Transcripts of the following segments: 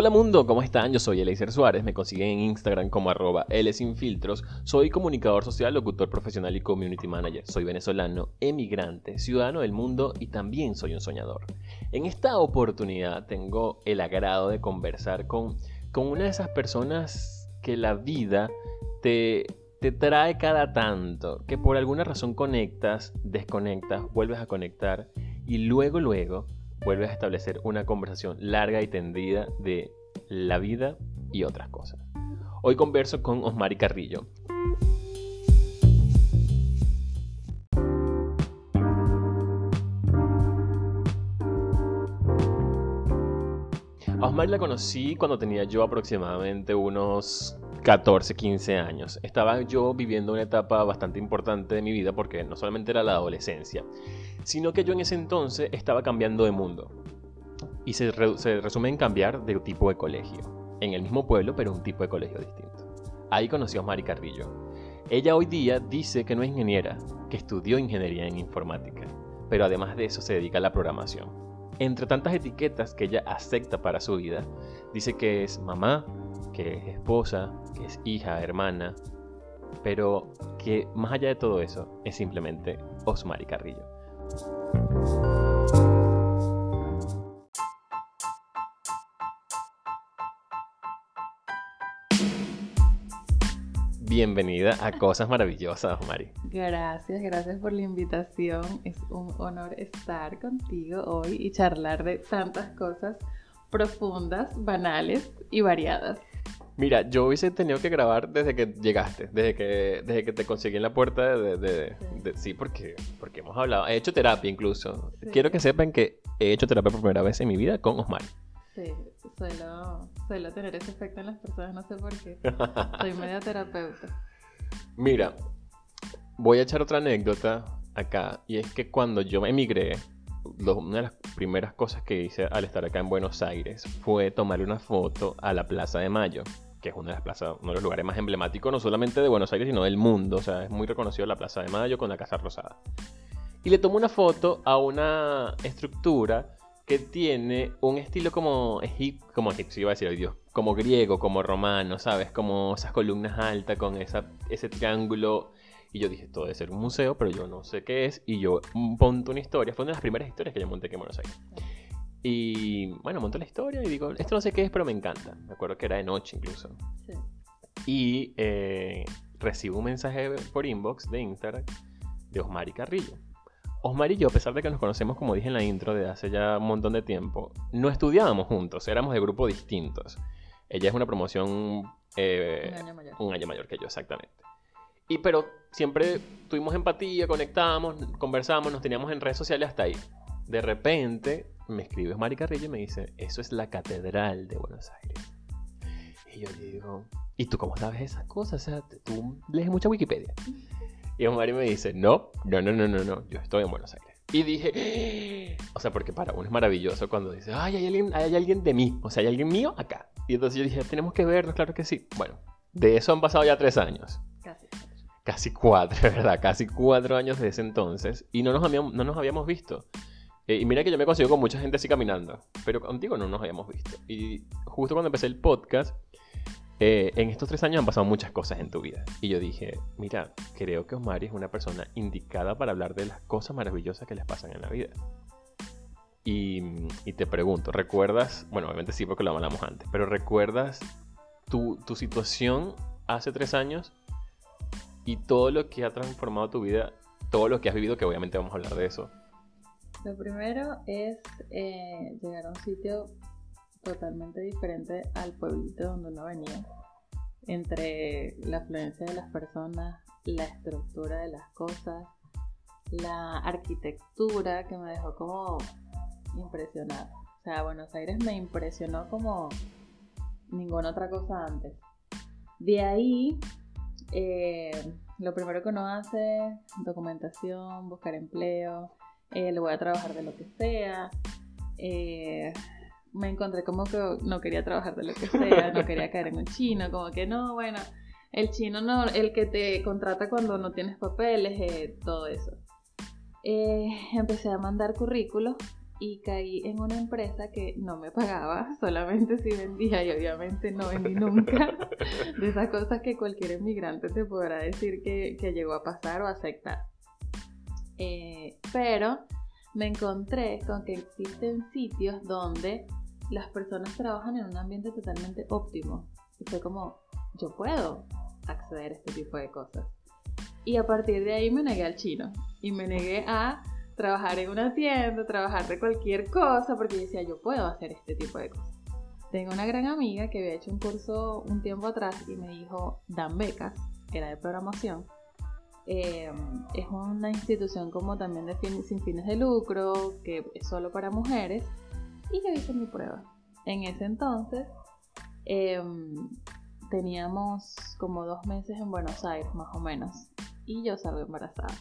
Hola mundo, ¿cómo están? Yo soy Eleiser Suárez, me consiguen en Instagram como arroba Filtros. Soy comunicador social, locutor profesional y community manager. Soy venezolano, emigrante, ciudadano del mundo y también soy un soñador. En esta oportunidad tengo el agrado de conversar con, con una de esas personas que la vida te, te trae cada tanto, que por alguna razón conectas, desconectas, vuelves a conectar y luego, luego vuelves a establecer una conversación larga y tendida de la vida y otras cosas. Hoy converso con Osmari Carrillo. A Osmari la conocí cuando tenía yo aproximadamente unos 14, 15 años. Estaba yo viviendo una etapa bastante importante de mi vida porque no solamente era la adolescencia, sino que yo en ese entonces estaba cambiando de mundo. Y se, resume en cambiar de tipo de colegio. En el mismo pueblo, pero un tipo de colegio distinto. Ahí conocí a Mari Carrillo. Ella hoy día dice que no es ingeniera, que estudió ingeniería en informática, pero además de eso se dedica a la programación. Entre tantas etiquetas que ella acepta para su vida, dice que es mamá, que es esposa, que es hija, hermana, pero que más allá de todo eso es simplemente Osmari Carrillo. Bienvenida a Cosas Maravillosas, Mari. Gracias, gracias por la invitación. Es un honor estar contigo hoy y charlar de tantas cosas profundas, banales y variadas. Mira, yo hubiese tenido que grabar desde que llegaste, desde que, desde que te conseguí en la puerta de... sí. porque, porque hemos hablado, he hecho terapia incluso. Quiero que sepan que he hecho terapia por primera vez en mi vida con Osmar. Sí, suelo, suelo tener ese efecto en las personas, no sé por qué. Soy medio terapeuta. Mira, voy a echar otra anécdota acá, y es que cuando yo emigré, una de las primeras cosas que hice al estar acá en Buenos Aires fue tomarle una foto a la Plaza de Mayo que es una de las plazas, uno de los lugares más emblemáticos, no solamente de Buenos Aires, sino del mundo. O sea, es muy reconocido la Plaza de Mayo con la Casa Rosada. Y le tomo una foto a una estructura que tiene un estilo como, egipcio, como egipcio, iba a decir, Dios, como griego, como romano, ¿sabes? Como esas columnas altas con esa, ese triángulo. Y yo dije, esto debe ser un museo, pero yo no sé qué es. Y yo monto una historia. Fue una de las primeras historias que yo monté aquí en Buenos Aires. Y bueno, monto la historia y digo, esto no sé qué es, pero me encanta. Me acuerdo que era de noche incluso. Sí. Y eh, recibo un mensaje por inbox de Instagram de Osmari Carrillo. Osmar y yo, a pesar de que nos conocemos, como dije en la intro, de hace ya un montón de tiempo, no estudiábamos juntos, éramos de grupos distintos. Ella es una promoción... Eh, un, año mayor. un año mayor que yo, exactamente. Y pero siempre tuvimos empatía, conectábamos, conversábamos, nos teníamos en redes sociales hasta ahí. De repente me escribe Mari Carrillo y me dice, eso es la Catedral de Buenos Aires. Y yo digo, ¿y tú cómo sabes esas cosas? O sea, tú lees mucha Wikipedia. Y Mari me dice, no, no, no, no, no, no, yo estoy en Buenos Aires. Y dije, o sea, porque para uno es maravilloso cuando dice, ay, hay alguien, hay alguien de mí, o sea, hay alguien mío acá. Y entonces yo dije, tenemos que vernos, claro que sí. Bueno, de eso han pasado ya tres años. Casi. Casi cuatro, ¿verdad? Casi cuatro años de ese entonces. Y no nos habíamos, no nos habíamos visto. Eh, y mira que yo me consigo con mucha gente así caminando, pero contigo no nos habíamos visto. Y justo cuando empecé el podcast, eh, en estos tres años han pasado muchas cosas en tu vida. Y yo dije, mira, creo que Osmari es una persona indicada para hablar de las cosas maravillosas que les pasan en la vida. Y, y te pregunto, ¿recuerdas? Bueno, obviamente sí porque lo hablamos antes, pero ¿recuerdas tu, tu situación hace tres años y todo lo que ha transformado tu vida, todo lo que has vivido, que obviamente vamos a hablar de eso, lo primero es eh, llegar a un sitio totalmente diferente al pueblito donde uno venía. Entre la afluencia de las personas, la estructura de las cosas, la arquitectura que me dejó como impresionada. O sea, Buenos Aires me impresionó como ninguna otra cosa antes. De ahí, eh, lo primero que uno hace, documentación, buscar empleo, eh, le voy a trabajar de lo que sea. Eh, me encontré como que no quería trabajar de lo que sea, no quería caer en un chino, como que no, bueno, el chino no, el que te contrata cuando no tienes papeles, eh, todo eso. empecé a mandar currículos y caí en una empresa que no me pagaba, solamente si vendía y obviamente no vendí nunca. de esas cosas que cualquier inmigrante te podrá decir que, llegó a pasar o aceptar. Eh, pero me encontré con que existen sitios donde las personas trabajan en un ambiente totalmente óptimo. Y fue como, yo puedo acceder a este tipo de cosas. Y a partir de ahí me negué al chino y me negué a trabajar en una tienda, trabajar de cualquier cosa, porque yo decía, yo puedo hacer este tipo de cosas. Tengo una gran amiga que había hecho un curso un tiempo atrás y me dijo, dan becas, era de programación. Eh, es una institución como también de sin fines de lucro, que es solo para mujeres, y yo hice mi prueba. En ese entonces em, teníamos como dos meses en Buenos Aires, más o menos, y yo salgo embarazada.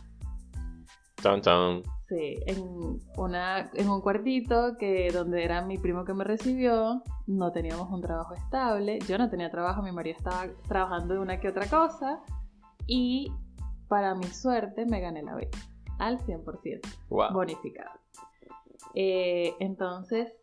Sí, en, una, en un cuartito que donde era mi primo que me recibió, no teníamos un trabajo estable, yo no tenía trabajo, mi marido estaba trabajando de una que otra cosa y para mi suerte me gané la beca al 100%, bonificado. Eh, entonces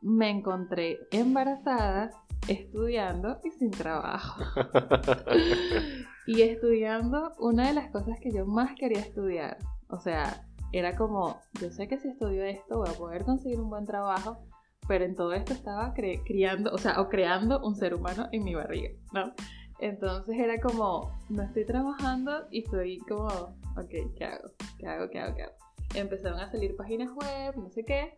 me encontré embarazada, estudiando y sin trabajo. y estudiando una de las cosas que yo más quería estudiar, o sea, era como, yo sé que si estudio esto voy a poder conseguir un buen trabajo, pero en todo esto estaba criando, o sea, o creando un ser humano en mi barriga, ¿no? Entonces era como, no estoy trabajando y estoy como, ok, ¿qué hago? ¿Qué hago? ¿Qué hago? ¿Qué hago? Empezaron a salir páginas web, no sé qué,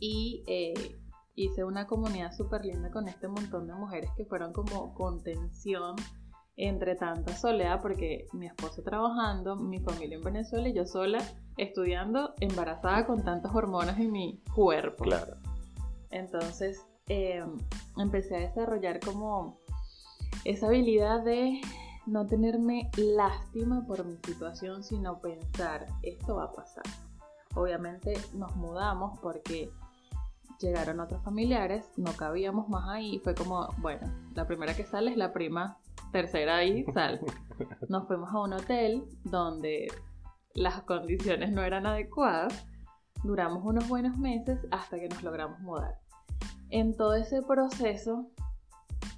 y eh, hice una comunidad súper linda con este montón de mujeres que fueron como contención entre tanta soledad, porque mi esposo trabajando, mi familia en Venezuela y yo sola estudiando, embarazada con tantas hormonas en mi cuerpo. Claro. Entonces eh, empecé a desarrollar como esa habilidad de no tenerme lástima por mi situación, sino pensar, esto va a pasar. Obviamente nos mudamos porque llegaron otros familiares, no cabíamos más ahí, fue como, bueno, la primera que sale es la prima tercera ahí sal. Nos fuimos a un hotel donde las condiciones no eran adecuadas. Duramos unos buenos meses hasta que nos logramos mudar. En todo ese proceso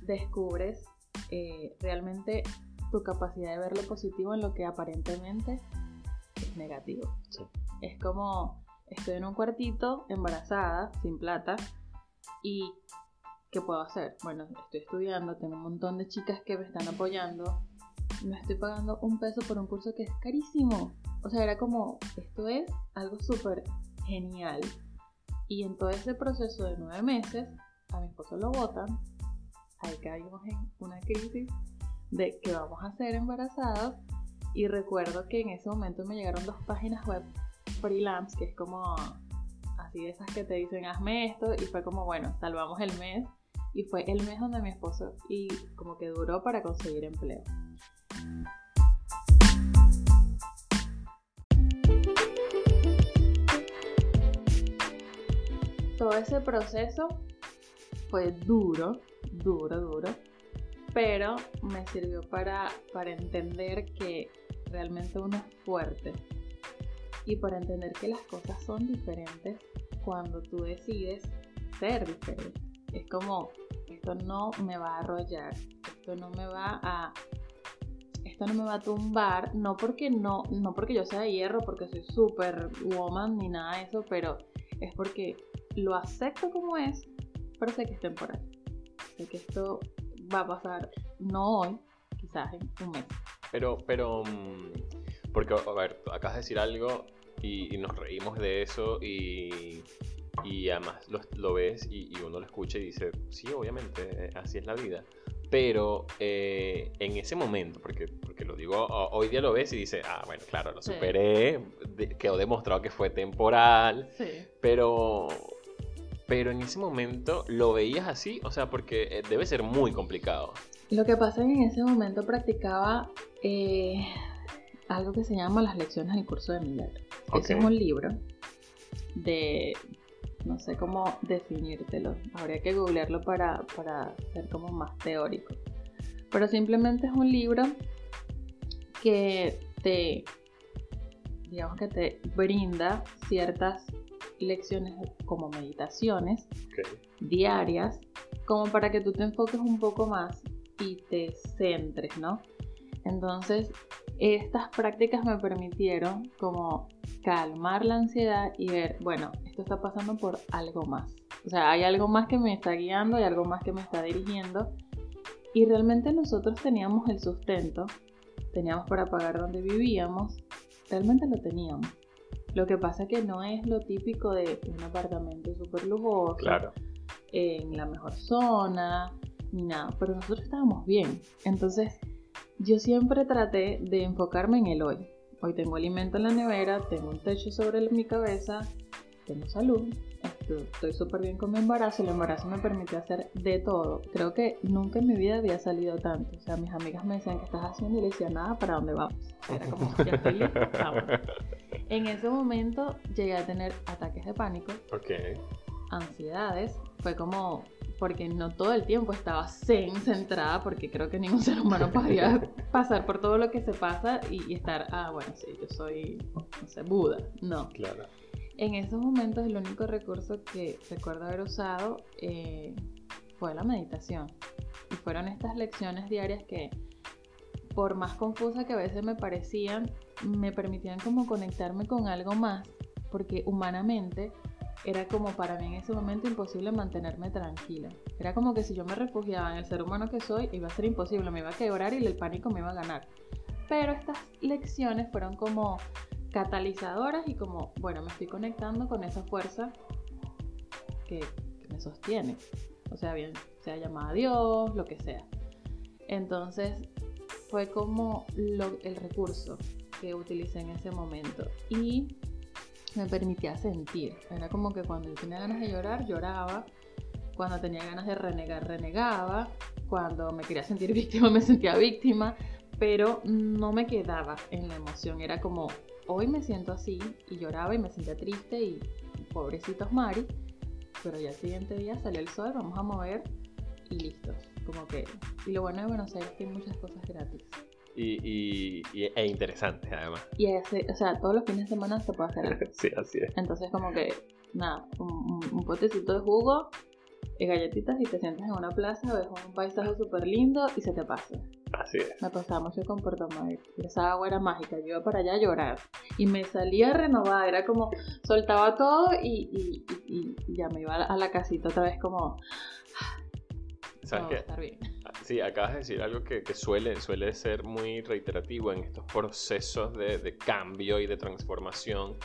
descubres eh, realmente tu capacidad de ver lo positivo en lo que aparentemente es negativo. Es como estoy en un cuartito, embarazada, sin plata, y ¿qué puedo hacer? Bueno, estoy estudiando, tengo un montón de chicas que me están apoyando, no estoy pagando un peso por un curso que es carísimo. O sea, era como, esto es algo súper genial. Y en todo ese proceso de nueve meses, a mi esposo lo votan, ahí caímos en una crisis de que vamos a ser embarazados. Y recuerdo que en ese momento me llegaron dos páginas web freelance, que es como así de esas que te dicen hazme esto, y fue como, bueno, salvamos el mes y fue el mes donde mi esposo y como que duró para conseguir empleo. Todo ese proceso fue duro, duro, duro, pero me sirvió para, para entender que realmente uno es fuerte y para entender que las cosas son diferentes cuando tú decides ser diferente. Es como, esto no me va a arrollar, esto no me va a esto no me va a tumbar, no porque no, no porque yo sea de hierro, porque soy super woman ni nada de eso, pero es porque lo acepto como es, pero sé que es temporal. Sé que esto va a pasar no hoy, quizás en un mes. Pero, pero, mm, porque, a ver, acabas de decir algo y nos reímos de eso y y además lo, ves y, uno lo escucha y dice, sí, obviamente, eh, así es la vida. Pero eh, en ese momento, porque, porque lo digo, hoy día lo ves y dices, ah, bueno, claro, lo superé, quedó demostrado que fue temporal, pero, pero en ese momento lo veías así, o sea, porque eh, debe ser muy complicado. Lo que pasa es que en ese momento practicaba algo que se llama las lecciones del curso de milagro. Ese es un libro de, no sé cómo definírtelo. Habría que googlearlo para, para ser como más teórico. Pero simplemente es un libro que te, digamos que te brinda ciertas lecciones como meditaciones Ok. diarias, como para que tú te enfoques un poco más y te centres, ¿no? Entonces, estas prácticas me permitieron como calmar la ansiedad y ver, bueno, esto está pasando por algo más. O sea, hay algo más que me está guiando, hay algo más que me está dirigiendo. Y realmente nosotros teníamos el sustento, teníamos para pagar donde vivíamos, realmente lo teníamos. Lo que pasa que no es lo típico de un apartamento súper lujoso, Claro. en la mejor zona, ni nada, pero nosotros estábamos bien. Entonces, yo siempre traté de enfocarme en el hoy. Hoy tengo alimento en la nevera, tengo un techo sobre mi cabeza, tengo salud, estoy súper bien con mi embarazo, el embarazo me permitió hacer de todo. Creo que nunca en mi vida había salido tanto. O sea, mis amigas me decían, ¿qué estás haciendo? Y le decía, nada, ¿para dónde vamos? Era como, ya estoy lista, vamos. En ese momento llegué a tener ataques de pánico, Ok. ansiedades, fue como porque no todo el tiempo estaba zen, centrada, porque creo que ningún ser humano podría pasar por todo lo que se pasa y, y estar, ah, bueno, sí, yo soy, no sé, Buda. No. Claro. En esos momentos el único recurso que recuerdo haber usado eh, fue la meditación. Y fueron estas lecciones diarias que, por más confusa que a veces me parecían, me permitían como conectarme con algo más, porque humanamente era como para mí en ese momento imposible mantenerme tranquila. Era como que si yo me refugiaba en el ser humano que soy, iba a ser imposible, me iba a quebrar y el pánico me iba a ganar. Pero estas lecciones fueron como catalizadoras y como, bueno, me estoy conectando con esa fuerza que, me sostiene. O sea, bien, sea llamada Dios, lo que sea. Entonces, fue como el recurso que utilicé en ese momento. Y me permitía sentir. Era como que cuando yo tenía ganas de llorar, lloraba. Cuando tenía ganas de renegar, renegaba. Cuando me quería sentir víctima, me sentía víctima. Pero no me quedaba en la emoción. Era como, hoy me siento así. Y lloraba y me sentía triste y pobrecitos Mari. Pero ya el siguiente día salió el sol, vamos a mover y listo. Como que, y lo bueno de Buenos Aires es que hay muchas cosas gratis. Y, y, y- e interesante, además. Y ese, o sea, todos los fines de semana se puede hacer algo. Sí, así es. Entonces como que, nada, un, un- un potecito de jugo, galletitas y te sientas en una plaza, ves un paisaje súper lindo y se te pasa. Así es. Me pasaba mucho con Puerto Madrid. Esa agua era mágica, yo iba para allá a llorar. Y me salía renovada, era como, soltaba todo y, y- y- y ya me iba a la, casita otra vez como, ¿Sabes todo va a qué? estar bien. Sí, acabas de decir algo que, que suele, suele ser muy reiterativo en estos procesos de, de cambio y de transformación,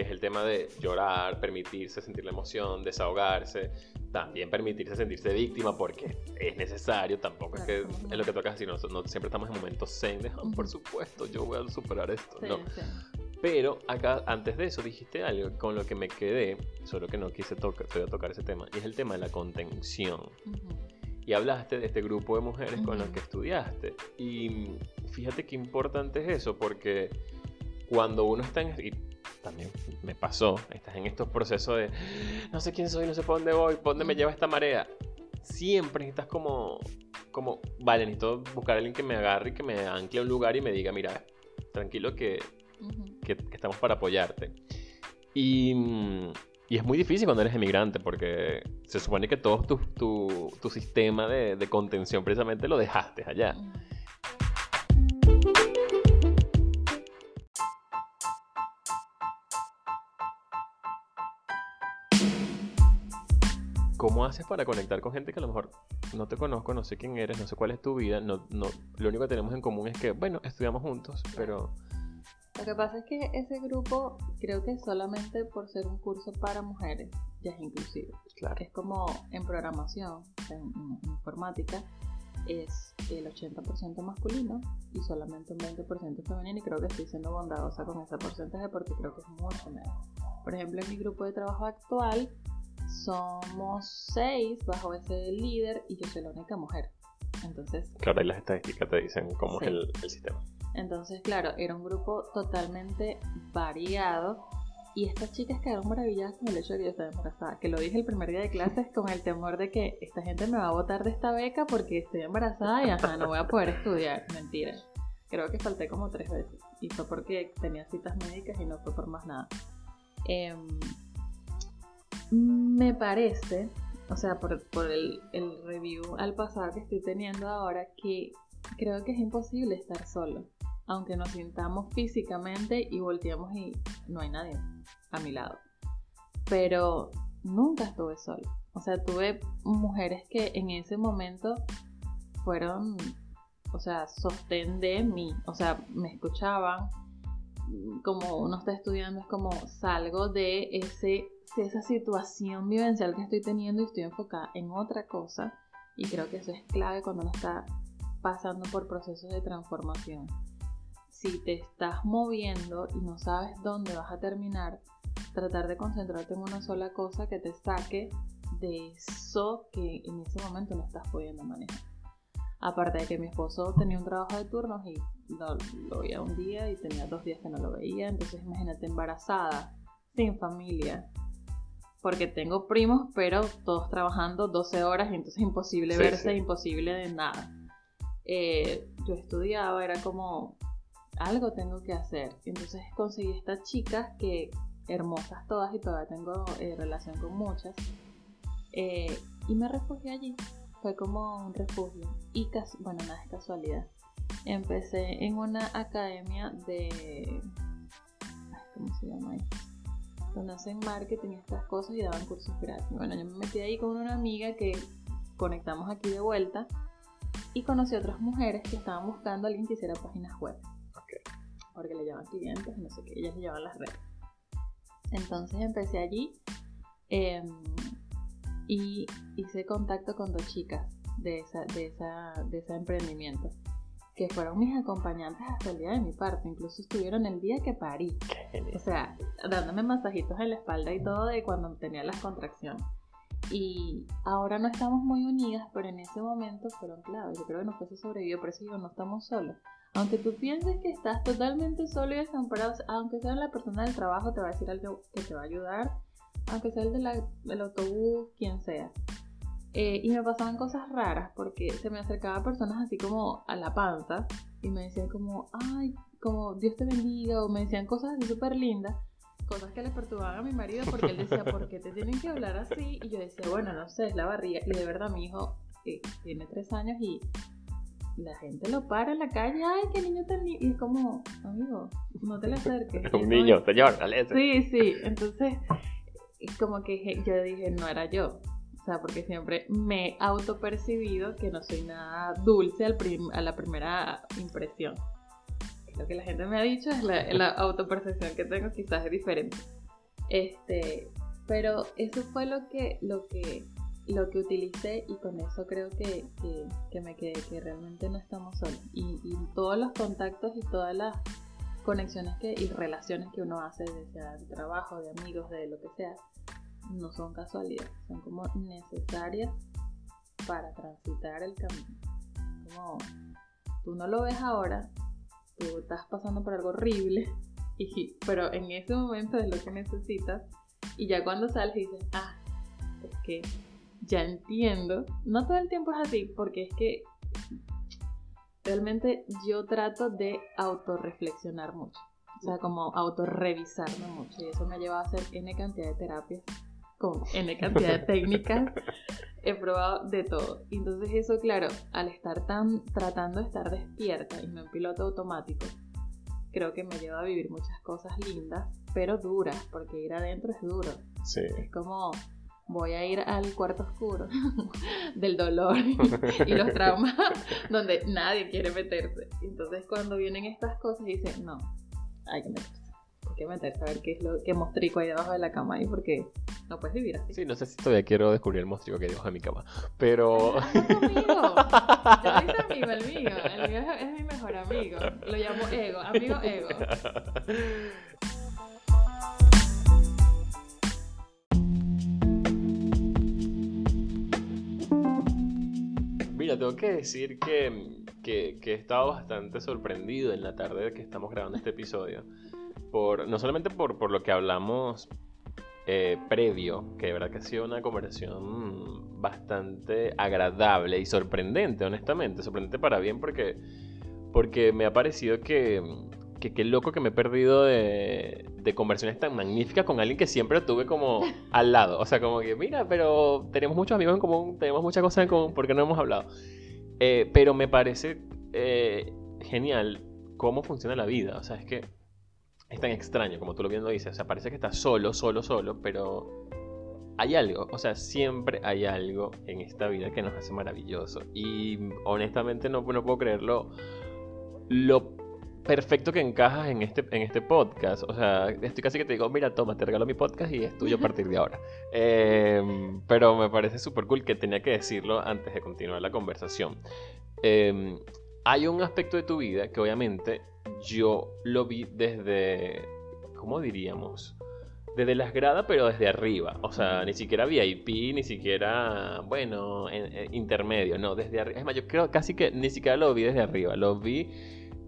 que es el tema de llorar, permitirse sentir la emoción, desahogarse, también permitirse sentirse víctima porque es necesario, tampoco es Claro, que somos es lo que toca decir, no, no siempre estamos en momentos zen de, "Ah, por supuesto, yo voy a superar esto. Sí, no, sí. pero acá, antes de eso, dijiste algo con lo que me quedé, solo que no quise tocar, todavía tocar ese tema, y es el tema de la contención. Ujú. Y hablaste de este grupo de mujeres con las que estudiaste. Y fíjate qué importante es eso, porque cuando uno está en... Y también me pasó, estás en estos procesos de no sé quién soy, no sé para dónde voy, para dónde me lleva esta marea. Siempre estás como, como, vale, necesito buscar a alguien que me agarre y que me ancle a un lugar y me diga, mira, tranquilo que Ujú. que, que estamos para apoyarte. Y, y es muy difícil cuando eres emigrante porque se supone que todo tu, tu, tu sistema de, de contención precisamente lo dejaste allá. Ujú. ¿Cómo haces para conectar con gente que a lo mejor no te conozco, no sé quién eres, no sé cuál es tu vida? No, no, lo único que tenemos en común es que, bueno, estudiamos juntos, pero... Lo que pasa es que ese grupo creo que solamente por ser un curso para mujeres ya es inclusivo. Claro. Es como en programación, sea, en, en informática, es el 80% masculino y solamente un 20% femenino y creo que estoy siendo bondadosa con ese porcentaje porque creo que es mucho menos. Por ejemplo, en mi grupo de trabajo actual somos seis bajo ese líder y yo soy la única mujer. Entonces, Claro, ahí las estadísticas te dicen cómo Sí. es el, el sistema. entonces, claro, era un grupo totalmente variado. Y estas chicas quedaron maravilladas con el hecho de que yo estaba embarazada. Que lo dije el primer día de clases con el temor de que esta gente me va a botar de esta beca porque estoy embarazada y ajá, no voy a poder estudiar. Mentira. Creo que falté como tres veces. Y fue porque tenía citas médicas y no fue por más nada. Em, Me parece, o sea, por, el, review al pasado que estoy teniendo ahora, que creo que es imposible estar solo. Aunque nos sintamos físicamente y volteamos y no hay nadie a mi lado. Pero nunca estuve sola. O sea, tuve mujeres que en ese momento fueron, o sea, sostén de mí. O sea, me escuchaban. Como uno está estudiando, es como salgo de, ese, de esa situación vivencial que estoy teniendo y estoy enfocada en otra cosa. Y creo que eso es clave cuando uno está pasando por procesos de transformación. Si te estás moviendo y no sabes dónde vas a terminar, tratar de concentrarte en una sola cosa que te saque de eso que en ese momento no estás pudiendo manejar. Aparte de que mi esposo tenía un trabajo de turnos y lo, veía un día y tenía dos días que no lo veía, entonces imagínate embarazada, sin familia, porque tengo primos, pero todos trabajando 12 horas entonces imposible verse, imposible de nada. Eh, yo estudiaba, era como, algo tengo que hacer. Entonces conseguí estas chicas que hermosas todas y todavía tengo eh, relación con muchas. Eh, y me refugié allí. Fue como un refugio. Y bueno, nada es casualidad. Empecé en una academia de. ¿Cómo se llama esto? Donde hacen marketing y estas cosas y daban cursos gratis. Bueno, yo me metí ahí con una amiga que conectamos aquí de vuelta y conocí a otras mujeres que estaban buscando a alguien que hiciera páginas web. Porque le llevaban clientes y no sé qué, ellas le llevaban las redes. Entonces empecé allí em, y hice contacto con dos chicas de, esa, de, esa, de ese emprendimiento, que fueron mis acompañantes hasta el día de mi parto, incluso estuvieron el día que parí, o sea, dándome masajitos en la espalda y todo de cuando tenía las contracciones. Y ahora no estamos muy unidas, pero en ese momento fueron claves. Yo creo que nos sobrevivió, por eso yo no estamos solos. Aunque tú pienses que estás totalmente solo y desamparado, aunque sea la persona del trabajo, te va a decir algo que te va a ayudar, aunque sea el del autobús, quien sea. Eh, y me pasaban cosas raras porque se me acercaban personas así como a la panza y me decían como, ay, como Dios te bendiga, o me decían cosas así súper lindas, cosas que le perturbaban a mi marido porque él decía, ¿por qué te tienen que hablar así? Y yo decía, bueno, no sé, es la barriga. Y de verdad mi hijo eh, tiene tres años y la gente lo para en la calle, ay, qué niño tan lindo. Y es como, amigo, no te le acerques. Un niño, señor, dale. Sí, sí, entonces, como que yo dije, no era yo. O sea, porque siempre me he autopercibido que no soy nada dulce al a la primera impresión. Lo que la gente me ha dicho es la, la autopercepción que tengo quizás es diferente. Este, pero eso fue lo que, lo que lo que utilicé y con eso creo que, me quedé, que realmente no estamos solos. Y, todos los contactos y todas las conexiones que, y relaciones que uno hace, sea de trabajo, de amigos, de lo que sea, no son casualidades, son como necesarias para transitar el camino. Como tú no lo ves ahora, tú estás pasando por algo horrible, y, pero en ese momento es lo que necesitas. Y ya cuando sales dices, ah, es que ya entiendo. No todo el tiempo es así, porque es que realmente yo trato de autorreflexionar mucho. O sea, como autorrevisarme mucho. Y eso me ha llevado a hacer N cantidad de terapias con N cantidad de técnicas. He probado de todo. Entonces eso, claro, al estar tan tratando de estar despierta y no en piloto automático, creo que me lleva a vivir muchas cosas lindas, pero duras, porque ir adentro es duro. Sí. Es como voy a ir al cuarto oscuro del dolor y los traumas donde nadie quiere meterse. Entonces cuando vienen estas cosas dicen, no, hay que meterse. Que meterse a ver qué es lo que mostrico hay debajo de la cama ahí porque no puedes vivir así. Sí, no sé si todavía quiero descubrir el mostrico que hay debajo de mi cama, pero... Ah, es amigo. El mío. El mío es mi mejor amigo. Lo llamo ego, amigo ego. tengo que decir que, que, he estado bastante sorprendido en la tarde que estamos grabando este episodio. Por, no solamente por, por lo que hablamos eh, previo, que de verdad que ha sido una conversación bastante agradable y sorprendente, honestamente. Sorprendente para bien porque, porque me ha parecido que que qué loco que me he perdido de, de conversaciones tan magníficas con alguien que siempre tuve como al lado. O sea, como que, mira, pero tenemos muchos amigos en común, tenemos muchas cosas en común, ¿por qué no hemos hablado? Eh, pero me parece eh, genial cómo funciona la vida. O sea, es que es tan extraño, como tú lo viendo dices. O sea, parece que estás solo, solo, solo, pero hay algo. O sea, siempre hay algo en esta vida que nos hace maravilloso. Y honestamente no, no puedo creerlo. Lo perfecto que encajas en este, en este podcast. O sea, estoy casi que te digo, mira, toma, te regalo mi podcast y es tuyo a partir de ahora. Em, pero me parece súper cool que tenía que decirlo antes de continuar la conversación. Em, hay un aspecto de tu vida que obviamente yo lo vi desde, ¿cómo diríamos? Desde las gradas, pero desde arriba. O sea, ni siquiera VIP, ni siquiera, bueno, intermedio. No, desde arriba. Es más, yo creo casi que ni siquiera lo vi desde arriba. Lo vi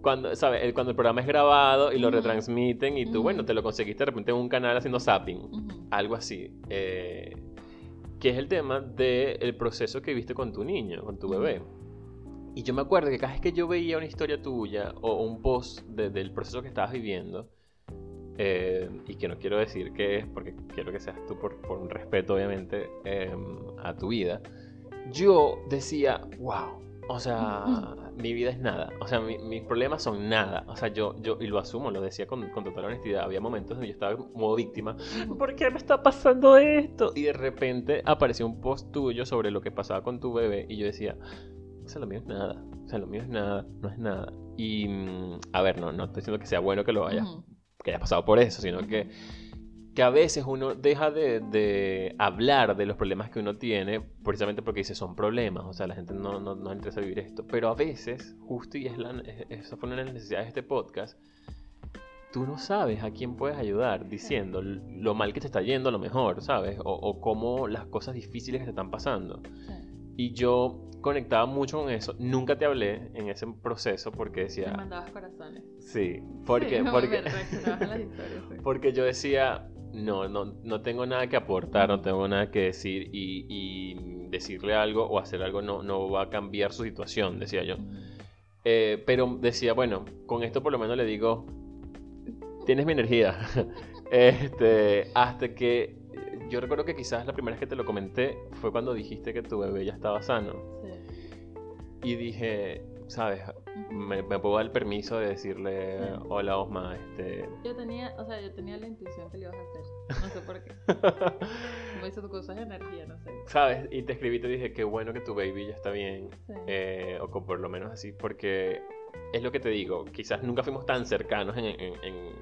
cuando, ¿sabes? Cuando el programa es grabado y lo retransmiten y tú, bueno, te lo conseguiste de repente en un canal haciendo zapping. Algo así. Eh, que es el tema del proceso que viste con tu niño, con tu bebé. Y yo me acuerdo que cada vez que yo veía una historia tuya o un post del proceso que estabas viviendo, eh, y que no quiero decir que es porque quiero que seas tú por, un respeto obviamente em, a tu vida, yo decía, wow, o sea, mi vida es nada, o sea, mis problemas son nada, o sea, yo, yo, y lo asumo, lo decía con, con total honestidad, había momentos donde yo estaba como víctima, ¿por qué me está pasando esto? Y de repente apareció un post tuyo sobre lo que pasaba con tu bebé y yo decía, sea, lo mío es nada. O sea, lo mío es nada, no es nada. Y, mm, a ver, no, no estoy diciendo que sea bueno que lo haya, que haya pasado por eso, sino que, que a veces uno deja de, de, hablar de los problemas que uno tiene, precisamente porque dice son problemas, o sea, la gente no, no, no interesa vivir esto. Pero a veces, justo y es la, eso fue una de las necesidades de este podcast, tú no sabes a quién puedes ayudar diciendo lo mal que te está yendo a lo mejor, ¿sabes? O, o cómo las cosas difíciles que te están pasando. Y yo conectaba mucho con eso. Nunca te hablé en ese proceso porque decía... Me mandabas corazones. Sí, porque... porque, porque yo decía, no, no, no tengo nada que aportar, no tengo nada que decir y, y decirle algo o hacer algo no, no va a cambiar su situación, decía yo. Eh, pero decía, bueno, con esto por lo menos le digo, tienes mi energía. este, hasta que yo recuerdo que quizás la primera vez que te lo comenté fue cuando dijiste que tu bebé ya estaba sano. Sí. Y dije, ¿sabes? Me, puedo dar el permiso de decirle, hola Osma, este... Yo tenía, o sea, yo tenía la intuición que le ibas a hacer, no sé por qué. Me hizo tu cosa de energía, no sé. ¿Sabes? Y te escribí y te dije, qué bueno que tu baby ya está bien, eh, o por lo menos así, porque es lo que te digo, quizás nunca fuimos tan cercanos en, en,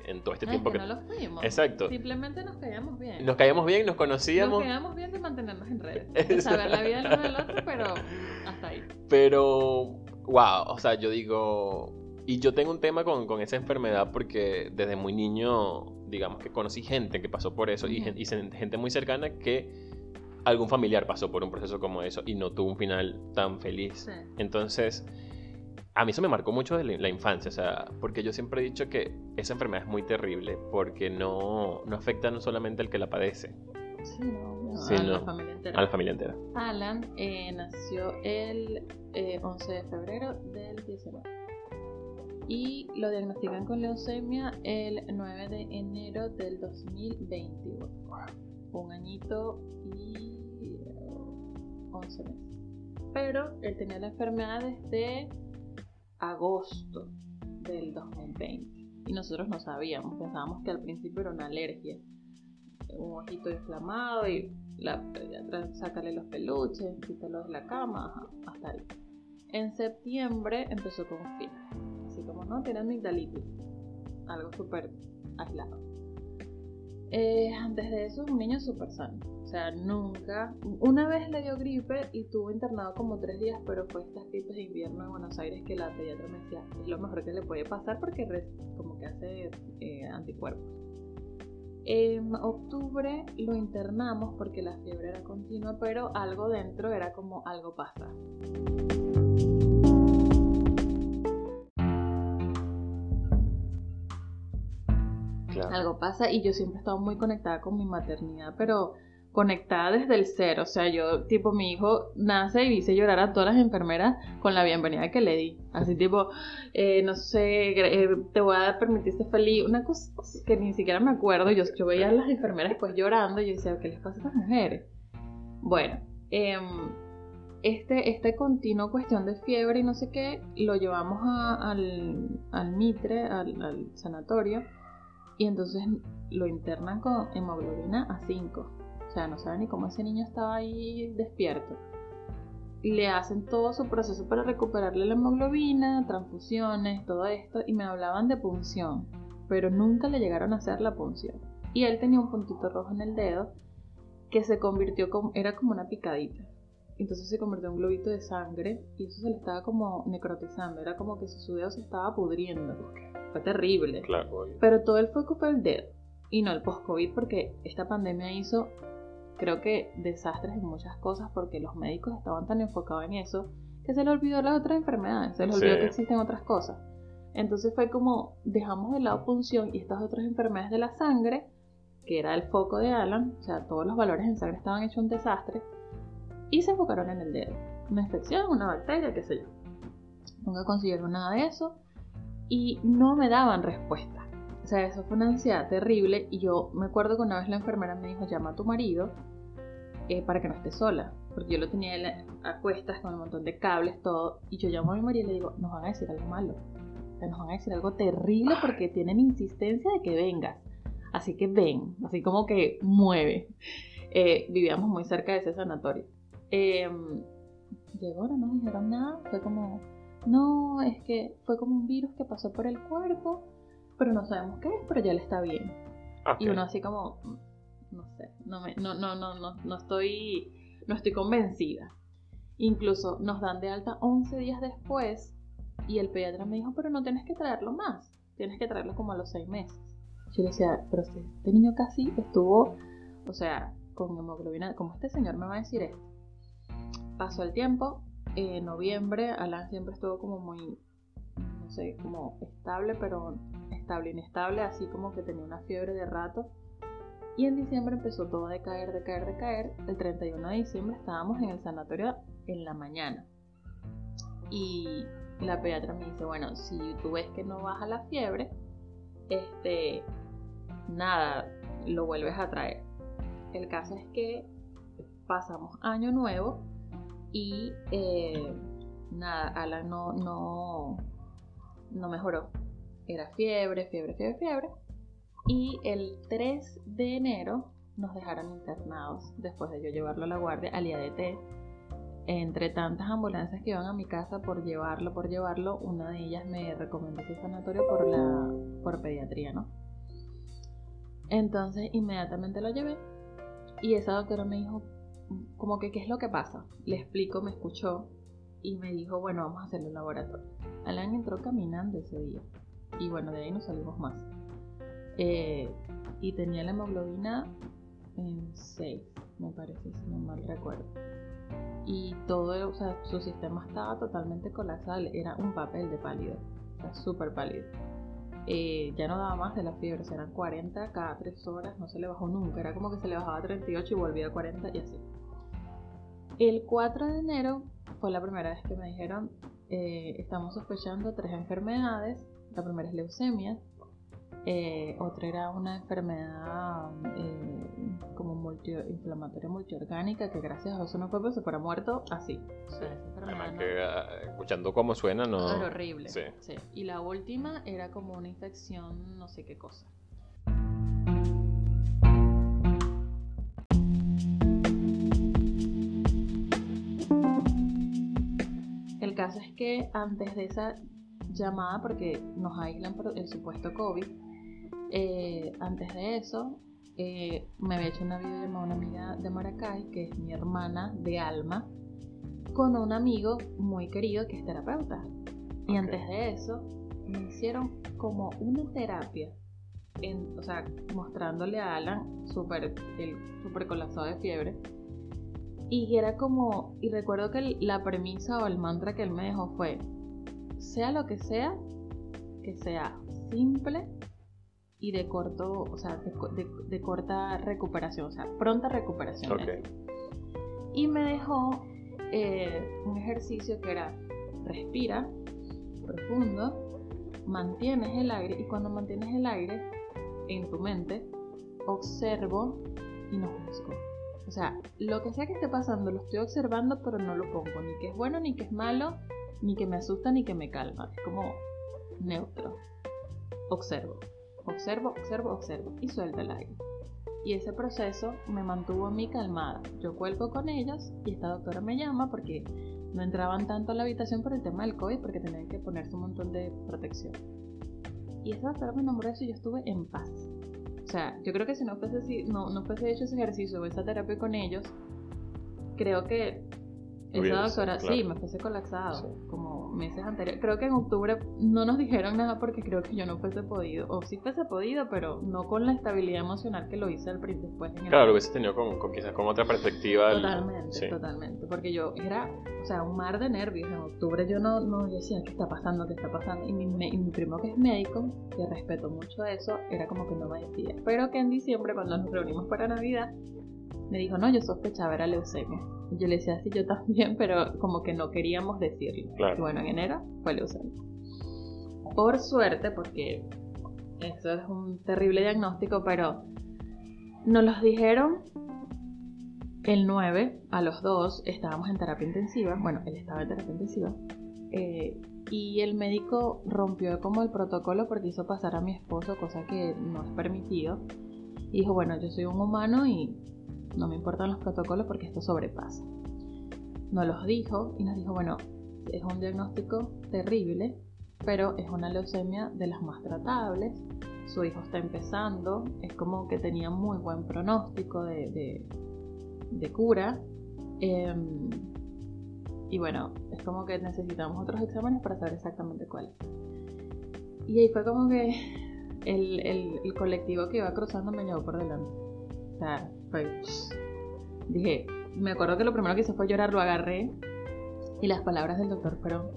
en, todo este tiempo que, que... no los fuimos. Exacto. Simplemente nos caíamos bien. Nos caíamos bien, nos conocíamos. Nos caíamos bien de mantenernos en redes. De saber la vida del uno del otro, pero hasta ahí. Pero, wow, o sea, yo digo... Y yo tengo un tema con, con esa enfermedad porque desde muy niño, digamos que conocí gente que pasó por eso y, y gente muy cercana que algún familiar pasó por un proceso como eso y no tuvo un final tan feliz. Entonces a mí eso me marcó mucho de la infancia, o sea, porque yo siempre he dicho que esa enfermedad es muy terrible porque no, no afecta no solamente al que la padece, sí, no, a la familia entera. A la familia entera. Alan eh, nació el 11 eh, de febrero del 19 y lo diagnostican con leucemia el 9 de enero del 2021. Un añito y 11 meses. Pero él tenía la enfermedad desde agosto del 2020. Y nosotros no sabíamos, pensábamos que al principio era una alergia. Un ojito inflamado y la, sácale los peluches, quítalo de la cama, hasta ahí. En septiembre empezó con fiebre. Así como no, tiene amigdalitis. Algo súper aislado. Eh, antes de eso, un niño súper sano. O sea, nunca. Una vez le dio gripe y tuvo internado como tres días, pero fue estas gripes de invierno en Buenos Aires que la pediatra me decía: es lo mejor que le puede pasar porque como que hace eh, anticuerpos. En octubre lo internamos porque la fiebre era continua, pero algo dentro era como algo Algo pasa y yo siempre he estado muy conectada con mi maternidad, pero conectada desde el cero. O sea, yo, tipo, mi hijo nace y hice llorar a todas las enfermeras con la bienvenida que le di. Así, tipo, eh, no sé, eh, te voy a permitir ser feliz. Una cosa que ni siquiera me acuerdo. Yo, yo veía a las enfermeras pues llorando y yo decía, ¿qué les pasa a estas mujeres? Bueno, em, este, este continuo cuestión de fiebre y no sé qué, lo llevamos al, al Mitre, al sanatorio, y entonces lo internan con hemoglobina a 5 o sea, no saben ni cómo ese niño estaba ahí despierto. Le hacen todo su proceso para recuperarle la hemoglobina, transfusiones, todo esto, y me hablaban de punción, pero nunca le llegaron a hacer la punción. Y él tenía un puntito rojo en el dedo que se convirtió como, era como una picadita. Entonces se convirtió en un globito de sangre y eso se le estaba como necrotizando, era como que su dedo se estaba pudriendo. Fue terrible. Claro. Pero todo el foco fue el dedo y no el post-COVID porque esta pandemia hizo creo que desastres en muchas cosas porque los médicos estaban tan enfocados en eso que se les olvidó las otras enfermedades, se les olvidó que existen otras cosas. Entonces fue como dejamos de lado punción y estas otras enfermedades de la sangre, que era el foco de Alan, o sea, todos los valores en sangre estaban hechos un desastre, y se enfocaron en el dedo. Una infección, una bacteria, qué sé yo. Nunca consiguieron nada de eso y no me daban respuesta. O sea, eso fue una ansiedad terrible y yo me acuerdo que una vez la enfermera me dijo, llama a tu marido eh, para que no esté sola. Porque yo lo tenía a cuestas con un montón de cables, todo. Y yo llamo a mi marido y le digo, nos van a decir algo malo. O sea, nos van a decir algo terrible porque tienen insistencia de que vengas. Así que ven, así como que mueve. Eh, vivíamos muy cerca de ese sanatorio. Em, llegó, no nos dijeron nada. Fue como, no, es que fue como un virus que pasó por el cuerpo, pero no sabemos qué es, pero ya le está bien. Y uno así como, no sé, no, me, no, no, no, no, no, estoy, no estoy convencida. Incluso nos dan de alta 11 días después y el pediatra me dijo, pero no tienes que traerlo más, tienes que traerlo como a los 6 meses. Yo le decía, pero si este niño casi estuvo, o sea, con hemoglobina, como este señor me va a decir esto? Pasó el tiempo, en noviembre Alan siempre estuvo como muy, no sé, como estable, pero estable, inestable, así como que tenía una fiebre de rato y en diciembre empezó todo a decaer, decaer, decaer. El 31 de diciembre estábamos en el sanatorio en la mañana. Y la pediatra me dice, bueno, si tú ves que no baja la fiebre, este, nada, lo vuelves a traer. El caso es que pasamos año nuevo y eh, nada, Alan no, no, no mejoró. Era fiebre, fiebre, fiebre, fiebre. Y el 3 de enero nos dejaron internados después de yo llevarlo a la guardia al IADT. Entre tantas ambulancias que iban a mi casa por llevarlo, por llevarlo, una de ellas me recomendó ese sanatorio por la por pediatría, ¿no? Entonces inmediatamente lo llevé y esa doctora me dijo como que qué es lo que pasa. Le explico, me escuchó y me dijo, bueno, vamos a hacerle un laboratorio. Alan entró caminando ese día y bueno, de ahí nos salimos más. Eh, y tenía la hemoglobina en 6, me parece, si no mal recuerdo. Y todo, o sea, su sistema estaba totalmente colapsado, era un papel de pálido, o sea, pálido. Eh, ya no daba más de la fiebre, eran 40 cada 3 horas, no se le bajó nunca, era como que se le bajaba a 38 y volvía a 40 y así. El 4 de enero fue la primera vez que me dijeron, eh, estamos sospechando tres enfermedades, la primera es leucemia, eh, otra era una enfermedad eh, como multi-inflamatoria multiorgánica que gracias a eso no fue, pero se fuera muerto así. Además que ah, escuchando cómo suena no... Era horrible. Sí. Y la última era como una infección no sé qué cosa. Que antes de esa llamada, porque nos aíslan por el supuesto COVID, eh, antes de eso, eh, me había hecho una videollamada una amiga de Maracay, que es mi hermana de alma, con un amigo muy querido que es terapeuta. Y antes de eso, me hicieron como una terapia, en, o sea, mostrándole a Alan súper super colapsado de fiebre. Y era como, y recuerdo que la premisa o el mantra que él me dejó fue, sea lo que sea, que sea simple y de corto, o sea, de, corta recuperación, o sea, pronta recuperación. Y me dejó eh, un ejercicio que era respira profundo, mantienes el aire y cuando mantienes el aire en tu mente, observo y no juzgo. O sea, lo que sea que esté pasando lo estoy observando, pero no lo pongo. Ni que es bueno, ni que es malo, ni que me asusta, ni que me calma. Es como neutro. Observo, observo, observo, observo y suelto el aire. Y ese proceso me mantuvo a mí calmada. Yo cuelgo con ellos y esta doctora me llama porque no entraban tanto a la habitación por el tema del COVID porque tenían que ponerse un montón de protección. Y esa doctora me nombró eso y yo estuve en paz. O sea, yo creo que si no fuese, no, no fuese hecho ese ejercicio o esa terapia con ellos, creo que esa doctora, sí, me fuese colapsado, como meses anteriores. Creo que en octubre no nos dijeron nada porque creo que yo no fuese podido, o sí fuese podido, pero no con la estabilidad emocional que lo hice al después. En claro, lo hubiese tenido con, con, quizás con otra perspectiva. Totalmente, totalmente, porque yo era, o sea, un mar de nervios. En octubre yo no, no decía, ¿qué está pasando? ¿Qué está pasando? Y mi, mi primo que es médico, que respeto mucho eso, era como que no me decía. Pero que en diciembre, cuando nos reunimos para Navidad, me dijo, no, yo sospechaba, era leucemia. Yo le decía, sí, yo también, pero como que no queríamos decirlo. Y bueno, en enero fue leucemia. Por suerte, porque eso es un terrible diagnóstico, pero nos los dijeron el 9, a los 2 estábamos en terapia intensiva, bueno, él estaba en terapia intensiva, eh, y el médico rompió como el protocolo porque hizo pasar a mi esposo, cosa que no es permitido, y dijo, bueno, yo soy un humano y no me importan los protocolos porque esto sobrepasa. Nos los dijo y nos dijo, bueno, es un diagnóstico terrible, pero es una leucemia de las más tratables. Su hijo está empezando, es como que tenía muy buen pronóstico de, cura. Em, y bueno, es como que necesitamos otros exámenes para saber exactamente cuál. Y ahí fue como que el, el colectivo que iba cruzando me llevó por delante. O sea, dije, me acuerdo que lo primero que hice fue llorar, lo agarré y las palabras del doctor fueron,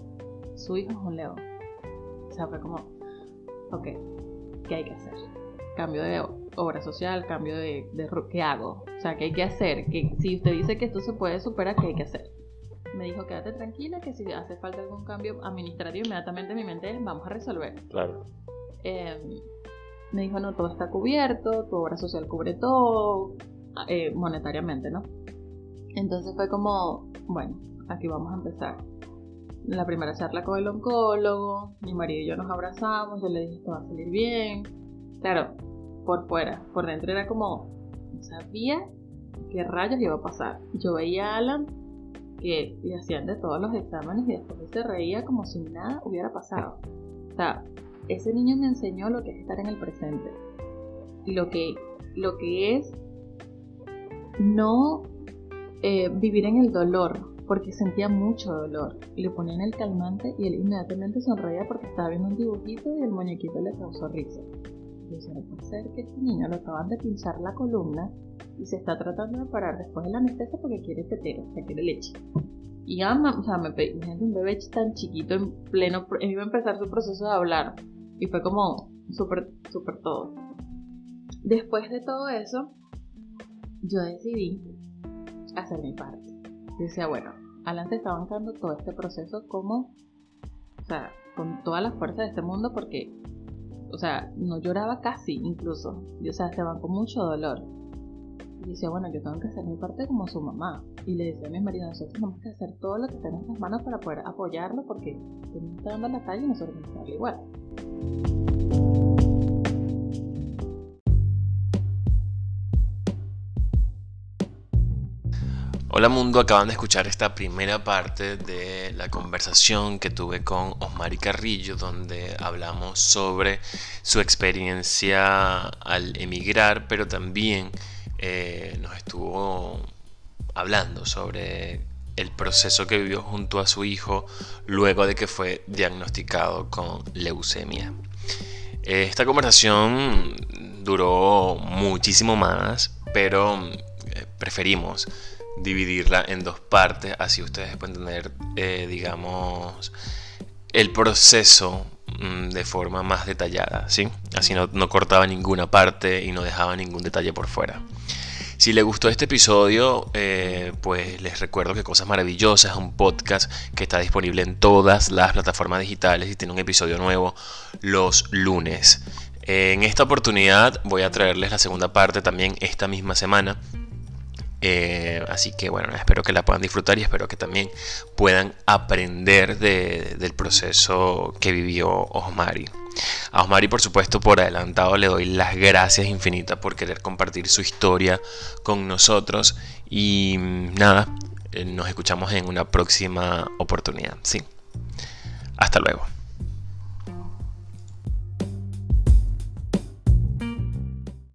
su hijo es un león. O sea, fue como, ok, ¿qué hay que hacer? Cambio de obra social, cambio de, de ¿qué hago? O sea, ¿qué hay que hacer? Que si usted dice que esto se puede superar, ¿qué hay que hacer? Me dijo, quédate tranquila, que si hace falta algún cambio administrativo, inmediatamente mi mente vamos a resolver. Claro. Em, me dijo, no, todo está cubierto, tu obra social cubre todo, eh, monetariamente, ¿no? Entonces fue como, bueno, aquí vamos a empezar. La primera charla con el oncólogo, mi marido y yo nos abrazamos, yo le dije, esto va a salir bien. Claro, por fuera, por dentro era como, sabía qué rayos iba a pasar. Yo veía a Alan que le hacían de todos los exámenes y después se reía como si nada hubiera pasado. O sea, ese niño me enseñó lo que es estar en el presente lo que, lo que es no eh, vivir en el dolor, porque sentía mucho dolor. Le ponían el calmante y él inmediatamente sonreía porque estaba viendo un dibujito y el muñequito le causó risa. Y decía, no puede ser que este niño lo acaban de pinchar la columna y se está tratando de parar después de la anestesia porque quiere tetero, que quiere leche. Y ama, o sea, me imagínate un bebé tan chiquito en pleno, iba a empezar su proceso de hablar. Y fue como súper, súper todo. Después de todo eso, yo decidí hacer mi parte. decía, bueno, Alan se está bancando todo este proceso como, o sea, con toda la fuerza de este mundo porque, o sea, no lloraba casi incluso. Y, o sea, se bancó mucho dolor. Y decía, bueno, yo tengo que hacer mi parte como su mamá. Y le decía a mi marido, nosotros tenemos que hacer todo lo que está en nuestras manos para poder apoyarlo porque él no está dando la talla y nosotros tenemos que darle igual. Hola mundo, acaban de escuchar esta primera parte de la conversación que tuve con Osmari Carrillo, donde hablamos sobre su experiencia al emigrar, pero también eh, nos estuvo hablando sobre el proceso que vivió junto a su hijo luego de que fue diagnosticado con leucemia. Esta conversación duró muchísimo más, pero eh, preferimos dividirla en dos partes, así ustedes pueden tener, eh, digamos, el proceso mm, de forma más detallada, ¿sí? Así no, no cortaba ninguna parte y no dejaba ningún detalle por fuera. Si les gustó este episodio, eh, pues les recuerdo que Cosas Maravillosas es un podcast que está disponible en todas las plataformas digitales y tiene un episodio nuevo los lunes. En esta oportunidad voy a traerles la segunda parte también esta misma semana. Eh, así que bueno, espero que la puedan disfrutar y espero que también puedan aprender del proceso que vivió Osmari. A Osmari, por supuesto, por adelantado le doy las gracias infinitas por querer compartir su historia con nosotros. Y mm, nada, eh, nos escuchamos en una próxima oportunidad. Sí. Hasta luego.